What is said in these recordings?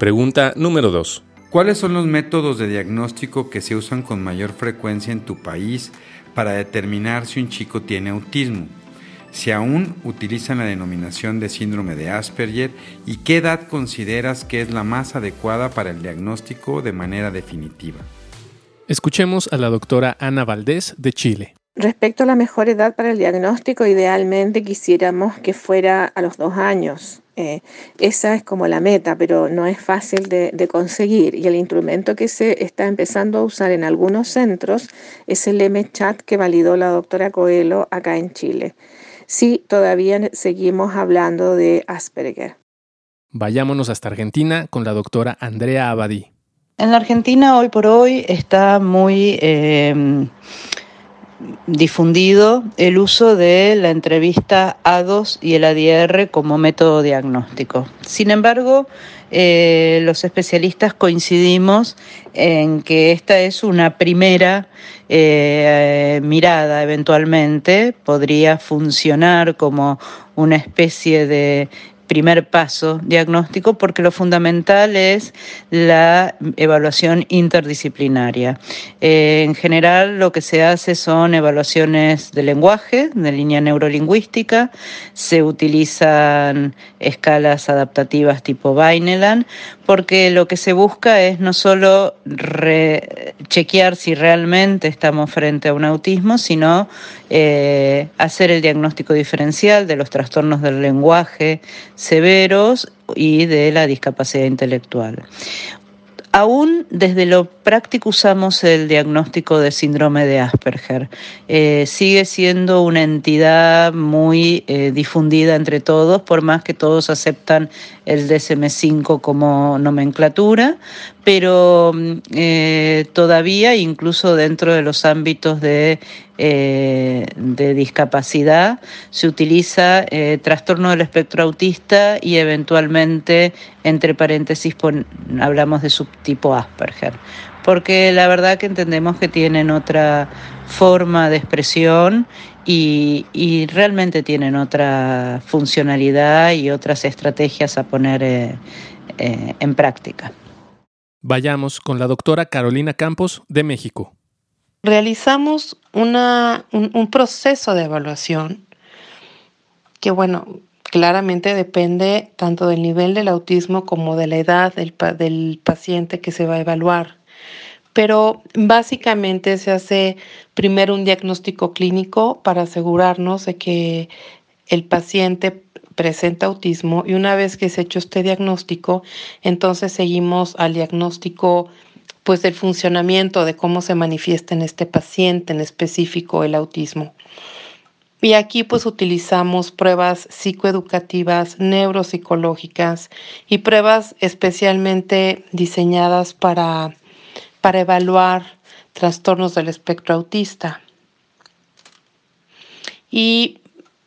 Pregunta número 2. ¿Cuáles son los métodos de diagnóstico que se usan con mayor frecuencia en tu país para determinar si un chico tiene autismo? Si aún utilizan la denominación de síndrome de Asperger y qué edad consideras que es la más adecuada para el diagnóstico de manera definitiva. Escuchemos a la doctora Ana Valdés de Chile. Respecto a la mejor edad para el diagnóstico, idealmente quisiéramos que fuera a los dos años. Eh, esa es como la meta, pero no es fácil de, conseguir. Y el instrumento que se está empezando a usar en algunos centros es el M-Chat que validó la doctora Coelho acá en Chile. Sí, todavía seguimos hablando de Asperger. Vayámonos hasta Argentina con la doctora Andrea Abadí. En la Argentina hoy por hoy está muy... Eh, difundido el uso de la entrevista A2 y el ADR como método diagnóstico. Sin embargo, eh, los especialistas coincidimos en que esta es una primera eh, mirada eventualmente, podría funcionar como una especie de primer paso diagnóstico porque lo fundamental es la evaluación interdisciplinaria. Eh, en general lo que se hace son evaluaciones de lenguaje, de línea neurolingüística, se utilizan escalas adaptativas tipo Vineland, porque lo que se busca es no solo chequear si realmente estamos frente a un autismo, sino eh, hacer el diagnóstico diferencial de los trastornos del lenguaje severos y de la discapacidad intelectual. Aún desde lo práctico usamos el diagnóstico de síndrome de Asperger. Eh, sigue siendo una entidad muy eh, difundida entre todos, por más que todos aceptan el DSM5 como nomenclatura, pero mm, eh, todavía, incluso dentro de los ámbitos de, de discapacidad, se utiliza trastorno del espectro autista y eventualmente, entre paréntesis, hablamos de subtipo Asperger porque la verdad que entendemos que tienen otra forma de expresión y, realmente tienen otra funcionalidad y otras estrategias a poner eh, eh, en práctica. Vayamos con la doctora Carolina Campos de México. Realizamos un, proceso de evaluación que, bueno, claramente depende tanto del nivel del autismo como de la edad del paciente que se va a evaluar. Pero básicamente se hace primero un diagnóstico clínico para asegurarnos de que el paciente presenta autismo y una vez que se ha hecho este diagnóstico, entonces seguimos al diagnóstico pues del funcionamiento de cómo se manifiesta en este paciente en específico el autismo. Y aquí pues utilizamos pruebas psicoeducativas, neuropsicológicas y pruebas especialmente diseñadas para para evaluar trastornos del espectro autista. Y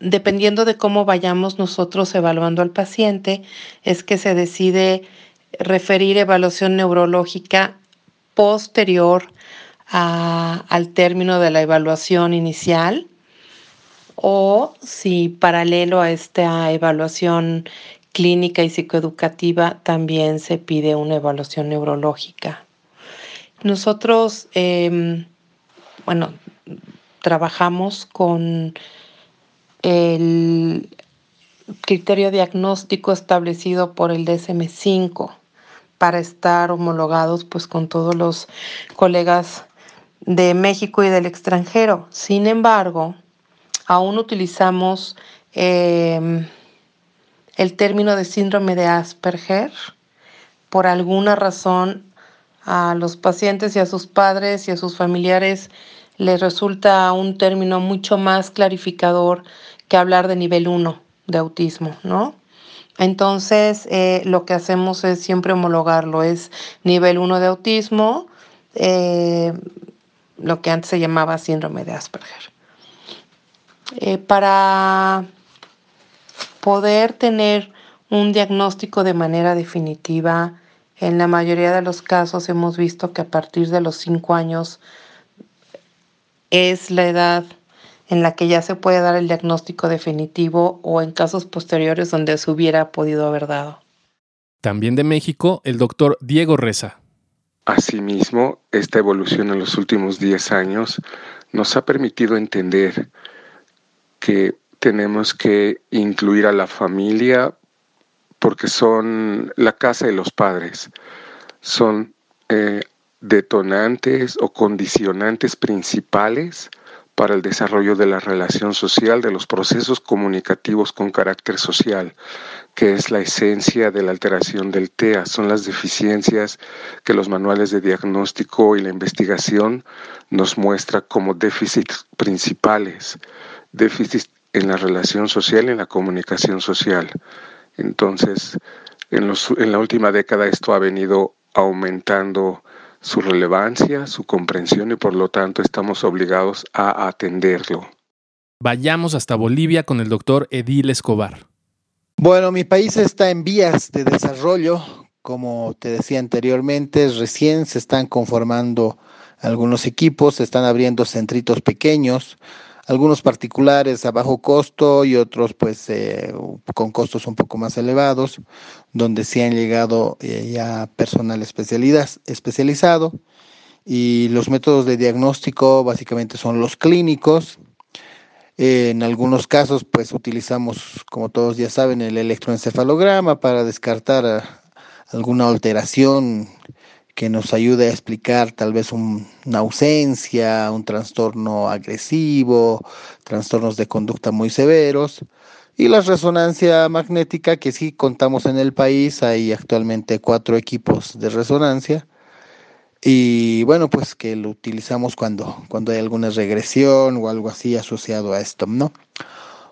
dependiendo de cómo vayamos nosotros evaluando al paciente, es que se decide referir evaluación neurológica posterior al término de la evaluación inicial o si paralelo a esta evaluación clínica y psicoeducativa también se pide una evaluación neurológica. Nosotros, em, bueno, trabajamos con el criterio diagnóstico establecido por el DSM5 para estar homologados pues con todos los colegas de México y del extranjero. Sin embargo, aún utilizamos em, el término de síndrome de Asperger. Por alguna razón a los pacientes y a sus padres y a sus familiares les resulta un término mucho más clarificador que hablar de nivel 1 de autismo, ¿no? Entonces, eh, lo que hacemos es siempre homologarlo, es nivel 1 de autismo, eh, lo que antes se llamaba síndrome de Asperger. Eh, para poder tener un diagnóstico de manera definitiva, en la mayoría de los casos hemos visto que a partir de los cinco años es la edad en la que ya se puede dar el diagnóstico definitivo o en casos posteriores donde se hubiera podido haber dado. También de México, el doctor Diego Reza. Asimismo, esta evolución en los últimos 10 años nos ha permitido entender que tenemos que incluir a la familia porque son la casa de los padres, son eh, detonantes o condicionantes principales para el desarrollo de la relación social, de los procesos comunicativos con carácter social, que es la esencia de la alteración del TEA. Son las deficiencias que los manuales de diagnóstico y la investigación nos muestran como déficits principales, déficits en la relación social y en la comunicación social. Entonces, en, en la última década esto ha venido aumentando su relevancia, su comprensión y por lo tanto estamos obligados a atenderlo. Vayamos hasta Bolivia con el doctor Edil Escobar. Bueno, mi país está en vías de desarrollo. Como te decía anteriormente, recién se están conformando algunos equipos, se están abriendo centritos pequeños algunos particulares a bajo costo y otros pues eh, con costos un poco más elevados, donde sí han llegado eh, ya personal especialidad, especializado y los métodos de diagnóstico básicamente son los clínicos. en algunos casos pues utilizamos, como todos ya saben, el electroencefalograma para descartar eh, alguna alteración que nos ayude a explicar tal vez una ausencia, un trastorno agresivo, trastornos de conducta muy severos. Y la resonancia magnética, que sí contamos en el país, hay actualmente cuatro equipos de resonancia. Y bueno, pues que lo utilizamos cuando, cuando hay alguna regresión o algo así asociado a esto, ¿no?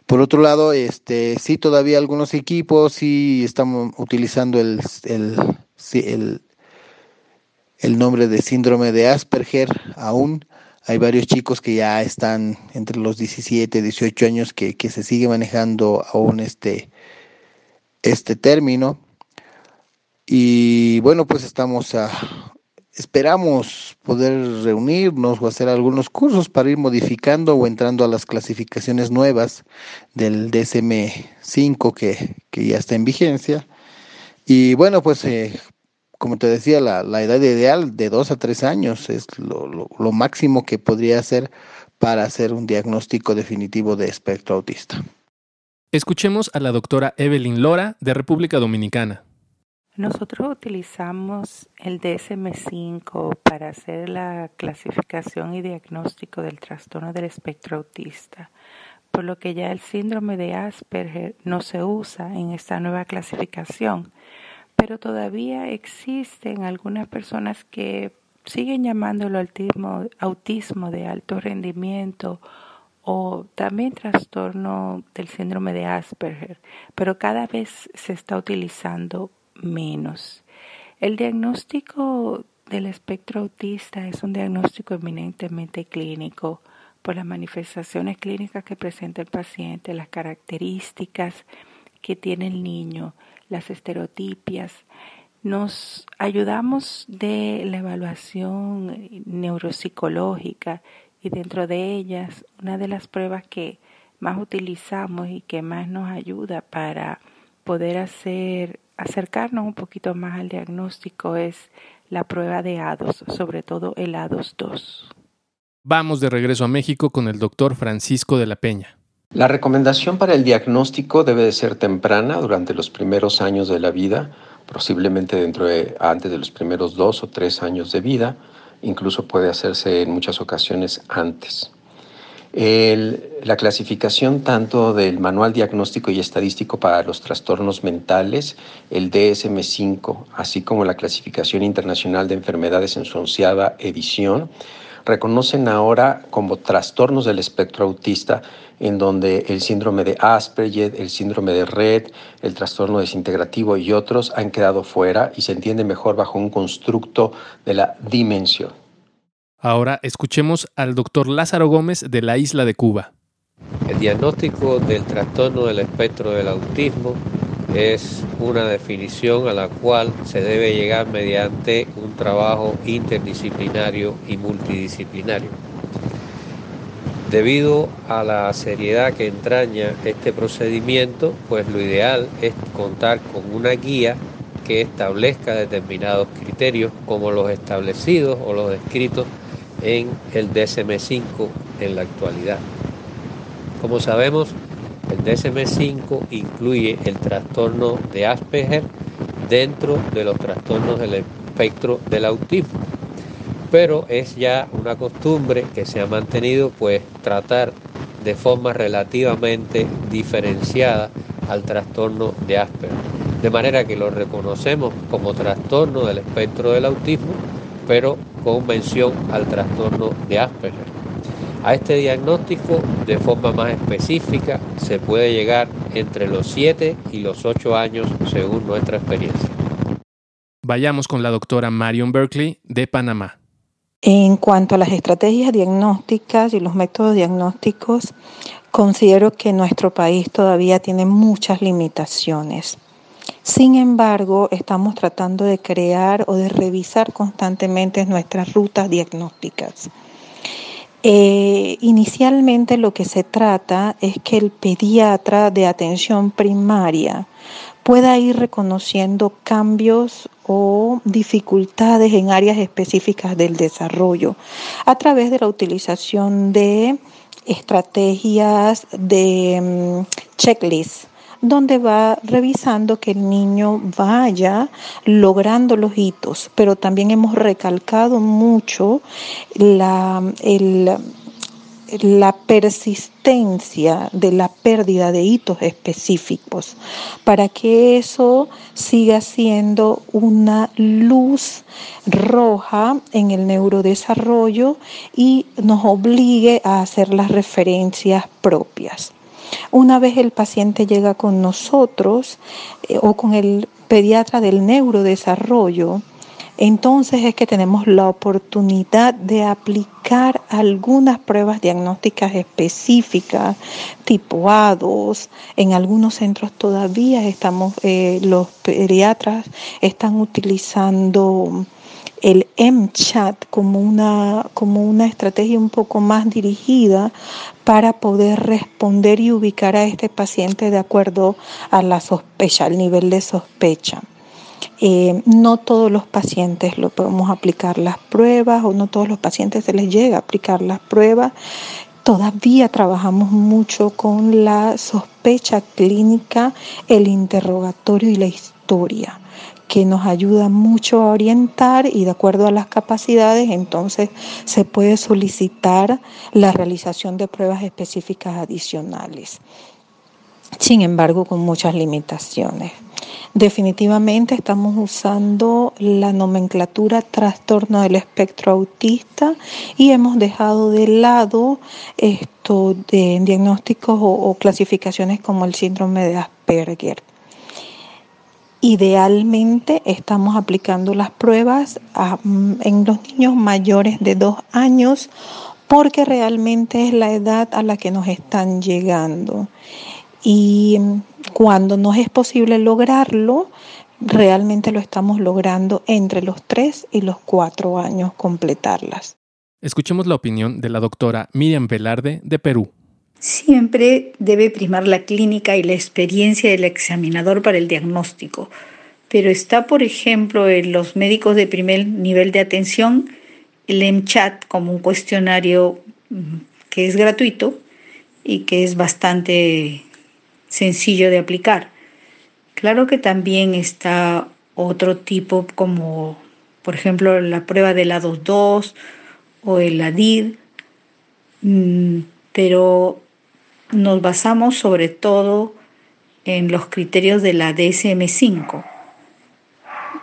Por otro lado, este, sí, todavía algunos equipos sí estamos utilizando el, el, el el nombre de síndrome de Asperger aún. Hay varios chicos que ya están entre los 17 y 18 años que, se sigue manejando aún este, este término. Y bueno, pues estamos a, esperamos poder reunirnos o hacer algunos cursos para ir modificando o entrando a las clasificaciones nuevas del DSM-5 que, que, ya está en vigencia. Y bueno, pues eh, como te decía, la, edad ideal de dos a tres años es lo, máximo que podría ser para hacer un diagnóstico definitivo de espectro autista. Escuchemos a la doctora Evelyn Lora de República Dominicana. Nosotros utilizamos el DSM5 para hacer la clasificación y diagnóstico del trastorno del espectro autista, por lo que ya el síndrome de Asperger no se usa en esta nueva clasificación pero todavía existen algunas personas que siguen llamándolo autismo, de alto rendimiento o también trastorno del síndrome de Asperger, pero cada vez se está utilizando menos. El diagnóstico del espectro autista es un diagnóstico eminentemente clínico por las manifestaciones clínicas que presenta el paciente, las características que tiene el niño, las estereotipias. Nos ayudamos de la evaluación neuropsicológica y dentro de ellas una de las pruebas que más utilizamos y que más nos ayuda para poder hacer acercarnos un poquito más al diagnóstico es la prueba de ADOS, sobre todo el ADOS 2. Vamos de regreso a México con el doctor Francisco de la Peña. La recomendación para el diagnóstico debe de ser temprana durante los primeros años de la vida, posiblemente dentro de, antes de los primeros dos o tres años de vida, incluso puede hacerse en muchas ocasiones antes. la clasificación tanto del Manual Diagnóstico y Estadístico para los Trastornos Mentales, el DSM-5, así como la Clasificación Internacional de Enfermedades en su onceava edición, reconocen ahora como trastornos del espectro autista, en donde el síndrome de Asperger, el síndrome de Red, el trastorno desintegrativo y otros han quedado fuera y se entiende mejor bajo un constructo de la dimensión. Ahora escuchemos al doctor Lázaro Gómez de la isla de Cuba. El diagnóstico del trastorno del espectro del autismo es una definición a la cual se debe llegar mediante un trabajo interdisciplinario y multidisciplinario. Debido a la seriedad que entraña este procedimiento, pues lo ideal es contar con una guía que establezca determinados criterios como los establecidos o los descritos en el DSM-5 en la actualidad. Como sabemos, el DSM-5 incluye el trastorno de Asperger dentro de los trastornos del espectro del autismo, pero es ya una costumbre que se ha mantenido pues tratar de forma relativamente diferenciada al trastorno de Asperger, de manera que lo reconocemos como trastorno del espectro del autismo, pero con mención al trastorno de Asperger. A este diagnóstico de forma más específica se puede llegar entre los 7 y los 8 años según nuestra experiencia. Vayamos con la doctora Marion Berkeley de Panamá. En cuanto a las estrategias diagnósticas y los métodos diagnósticos, considero que nuestro país todavía tiene muchas limitaciones. Sin embargo, estamos tratando de crear o de revisar constantemente nuestras rutas diagnósticas. Eh, inicialmente lo que se trata es que el pediatra de atención primaria pueda ir reconociendo cambios o dificultades en áreas específicas del desarrollo a través de la utilización de estrategias de mm, checklist donde va revisando que el niño vaya logrando los hitos, pero también hemos recalcado mucho la, la persistencia de la pérdida de hitos específicos, para que eso siga siendo una luz roja en el neurodesarrollo y nos obligue a hacer las referencias propias. Una vez el paciente llega con nosotros eh, o con el pediatra del neurodesarrollo, entonces es que tenemos la oportunidad de aplicar algunas pruebas diagnósticas específicas, tipo A2. En algunos centros todavía estamos, eh, los pediatras están utilizando el MChat como una, como una estrategia un poco más dirigida para poder responder y ubicar a este paciente de acuerdo a la sospecha, al nivel de sospecha. Eh, no todos los pacientes lo podemos aplicar las pruebas o no todos los pacientes se les llega a aplicar las pruebas. Todavía trabajamos mucho con la sospecha clínica, el interrogatorio y la historia que nos ayuda mucho a orientar y de acuerdo a las capacidades entonces se puede solicitar la realización de pruebas específicas adicionales. Sin embargo, con muchas limitaciones. Definitivamente estamos usando la nomenclatura trastorno del espectro autista y hemos dejado de lado esto de diagnósticos o, o clasificaciones como el síndrome de Asperger. Idealmente estamos aplicando las pruebas mm, en los niños mayores de dos años porque realmente es la edad a la que nos están llegando. Y mm, cuando no es posible lograrlo, realmente lo estamos logrando entre los tres y los cuatro años completarlas. Escuchemos la opinión de la doctora Miriam Velarde de Perú. Siempre debe primar la clínica y la experiencia del examinador para el diagnóstico, pero está, por ejemplo, en los médicos de primer nivel de atención, el MCHAT como un cuestionario mm, que es gratuito y que es bastante sencillo de aplicar. Claro que también está otro tipo como, por ejemplo, la prueba de la 2 o el ADID, mm, pero nos basamos sobre todo en los criterios de la DSM5.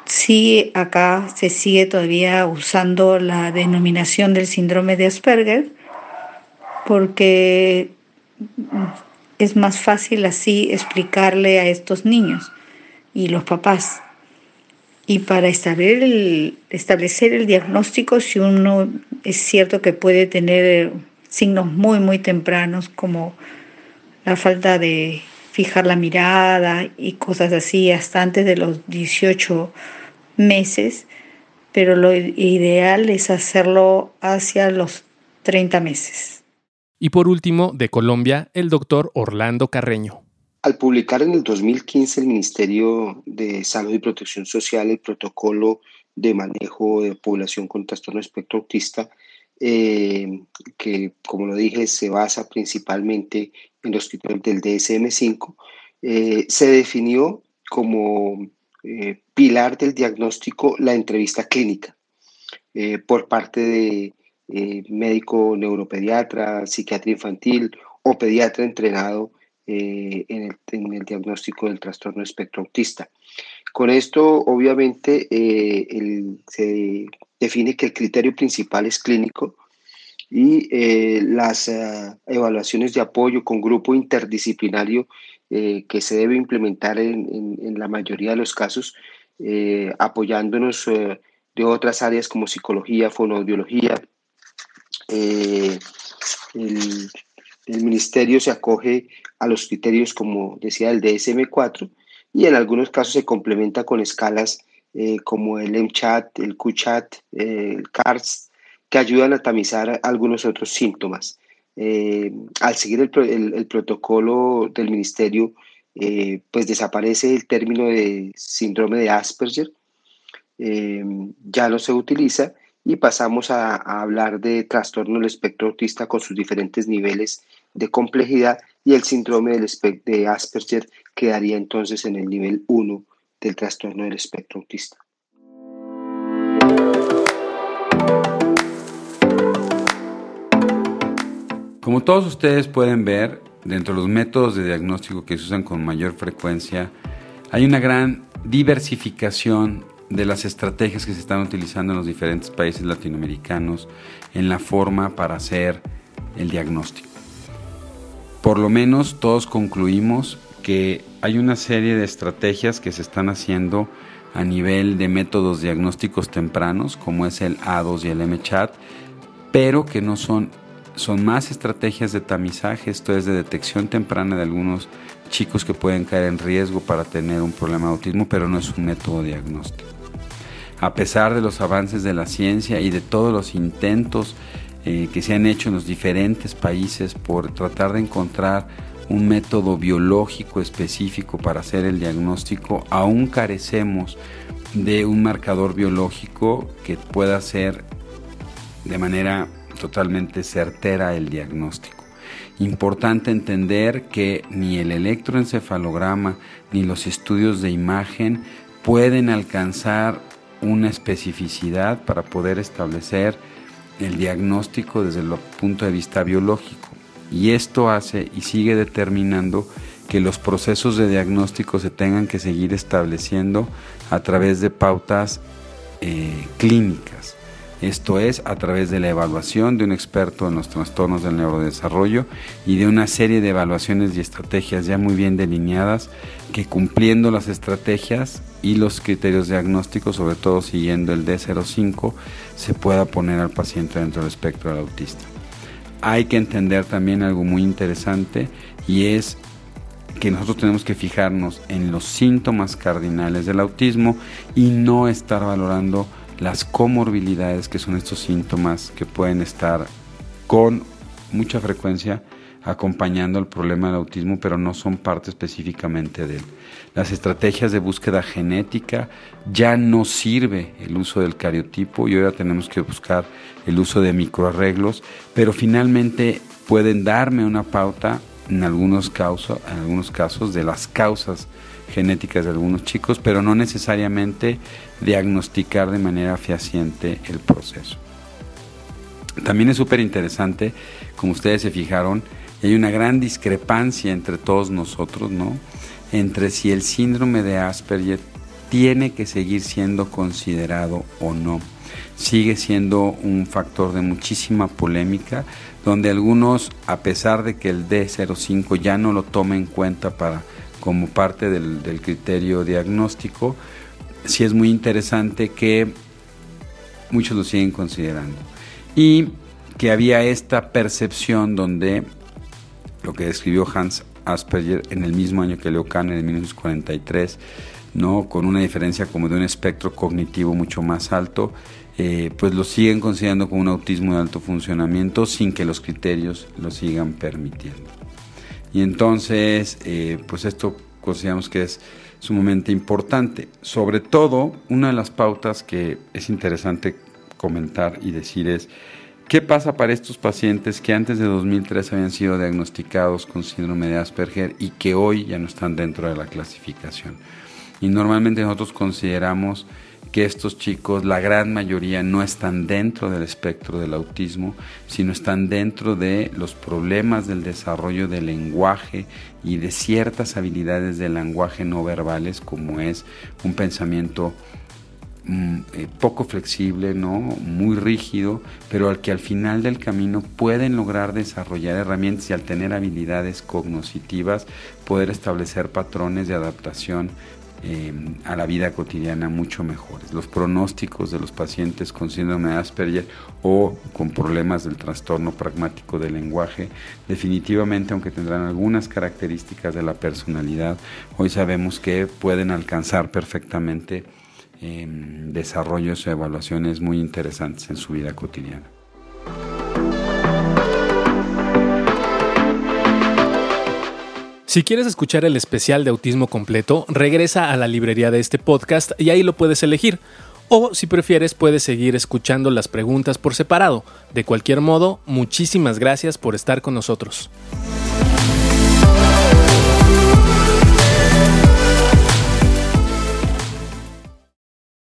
Sí, acá se sigue todavía usando la denominación del síndrome de Asperger porque es más fácil así explicarle a estos niños y los papás. Y para establecer el, establecer el diagnóstico, si uno es cierto que puede tener signos muy, muy tempranos como la falta de fijar la mirada y cosas así hasta antes de los 18 meses, pero lo ideal es hacerlo hacia los 30 meses. Y por último, de Colombia, el doctor Orlando Carreño. Al publicar en el 2015 el Ministerio de Salud y Protección Social el protocolo de manejo de población con trastorno espectro autista, eh, que como lo dije se basa principalmente en los criterios del DSM-5, eh, se definió como eh, pilar del diagnóstico la entrevista clínica por parte de médico neuropediatra, psiquiatra infantil o pediatra entrenado en el, diagnóstico del trastorno espectro autista. Con esto, obviamente, se define que el criterio principal es clínico y eh, las eh, evaluaciones de apoyo con grupo interdisciplinario eh, que se debe implementar en, en, la mayoría de los casos, apoyándonos de otras áreas como psicología, fonoaudiología. El, ministerio se acoge a los criterios, como decía, el DSM-4 y en algunos casos se complementa con escalas como el MCHAT, el QCHAT, el CARS, que ayudan a tamizar algunos otros síntomas. Eh, al seguir el, protocolo del ministerio, eh, pues desaparece el término de síndrome de Asperger, eh, ya no se utiliza y pasamos a, hablar de trastorno del espectro autista con sus diferentes niveles de complejidad y el síndrome de Asperger quedaría entonces en el nivel 1 del trastorno del espectro autista. Como todos ustedes pueden ver, dentro de los métodos de diagnóstico que se usan con mayor frecuencia, hay una gran diversificación de las estrategias que se están utilizando en los diferentes países latinoamericanos en la forma para hacer el diagnóstico. Por lo menos todos concluimos que hay una serie de estrategias que se están haciendo a nivel de métodos diagnósticos tempranos, como es el A2 y el MCHAT, pero que no son son más estrategias de tamizaje, esto es de detección temprana de algunos chicos que pueden caer en riesgo para tener un problema de autismo, pero no es un método diagnóstico. A pesar de los avances de la ciencia y de todos los intentos eh, que se han hecho en los diferentes países por tratar de encontrar un método biológico específico para hacer el diagnóstico, aún carecemos de un marcador biológico que pueda ser de manera totalmente certera el diagnóstico. Importante entender que ni el electroencefalograma ni los estudios de imagen pueden alcanzar una especificidad para poder establecer el diagnóstico desde el punto de vista biológico. Y esto hace y sigue determinando que los procesos de diagnóstico se tengan que seguir estableciendo a través de pautas eh, clínicas. Esto es a través de la evaluación de un experto en los trastornos del neurodesarrollo y de una serie de evaluaciones y estrategias ya muy bien delineadas que cumpliendo las estrategias y los criterios diagnósticos, sobre todo siguiendo el D05, se pueda poner al paciente dentro del espectro del autista. Hay que entender también algo muy interesante y es que nosotros tenemos que fijarnos en los síntomas cardinales del autismo y no estar valorando las comorbilidades, que son estos síntomas que pueden estar con mucha frecuencia acompañando el problema del autismo, pero no son parte específicamente de él. Las estrategias de búsqueda genética ya no sirve el uso del cariotipo y ahora tenemos que buscar el uso de microarreglos, pero finalmente pueden darme una pauta en algunos, en algunos casos de las causas genéticas de algunos chicos, pero no necesariamente diagnosticar de manera fehaciente el proceso. También es súper interesante, como ustedes se fijaron, hay una gran discrepancia entre todos nosotros, ¿no? Entre si el síndrome de Asperger tiene que seguir siendo considerado o no. Sigue siendo un factor de muchísima polémica, donde algunos, a pesar de que el D05 ya no lo toma en cuenta para como parte del, criterio diagnóstico, sí es muy interesante que muchos lo siguen considerando. Y que había esta percepción donde lo que describió Hans Asperger en el mismo año que Leo Kahn, en 1943, ¿no? con una diferencia como de un espectro cognitivo mucho más alto, eh, pues lo siguen considerando como un autismo de alto funcionamiento sin que los criterios lo sigan permitiendo. Y entonces, eh, pues esto consideramos que es sumamente importante. Sobre todo, una de las pautas que es interesante comentar y decir es, ¿qué pasa para estos pacientes que antes de 2003 habían sido diagnosticados con síndrome de Asperger y que hoy ya no están dentro de la clasificación? Y normalmente nosotros consideramos que estos chicos, la gran mayoría, no están dentro del espectro del autismo, sino están dentro de los problemas del desarrollo del lenguaje y de ciertas habilidades del lenguaje no verbales, como es un pensamiento mm, eh, poco flexible, ¿no? muy rígido, pero al que al final del camino pueden lograr desarrollar herramientas y al tener habilidades cognitivas poder establecer patrones de adaptación eh, a la vida cotidiana mucho mejores. Los pronósticos de los pacientes con síndrome de Asperger o con problemas del trastorno pragmático del lenguaje, definitivamente, aunque tendrán algunas características de la personalidad, hoy sabemos que pueden alcanzar perfectamente eh, desarrollos o evaluaciones muy interesantes en su vida cotidiana. Si quieres escuchar el especial de autismo completo, regresa a la librería de este podcast y ahí lo puedes elegir. O si prefieres, puedes seguir escuchando las preguntas por separado. De cualquier modo, muchísimas gracias por estar con nosotros.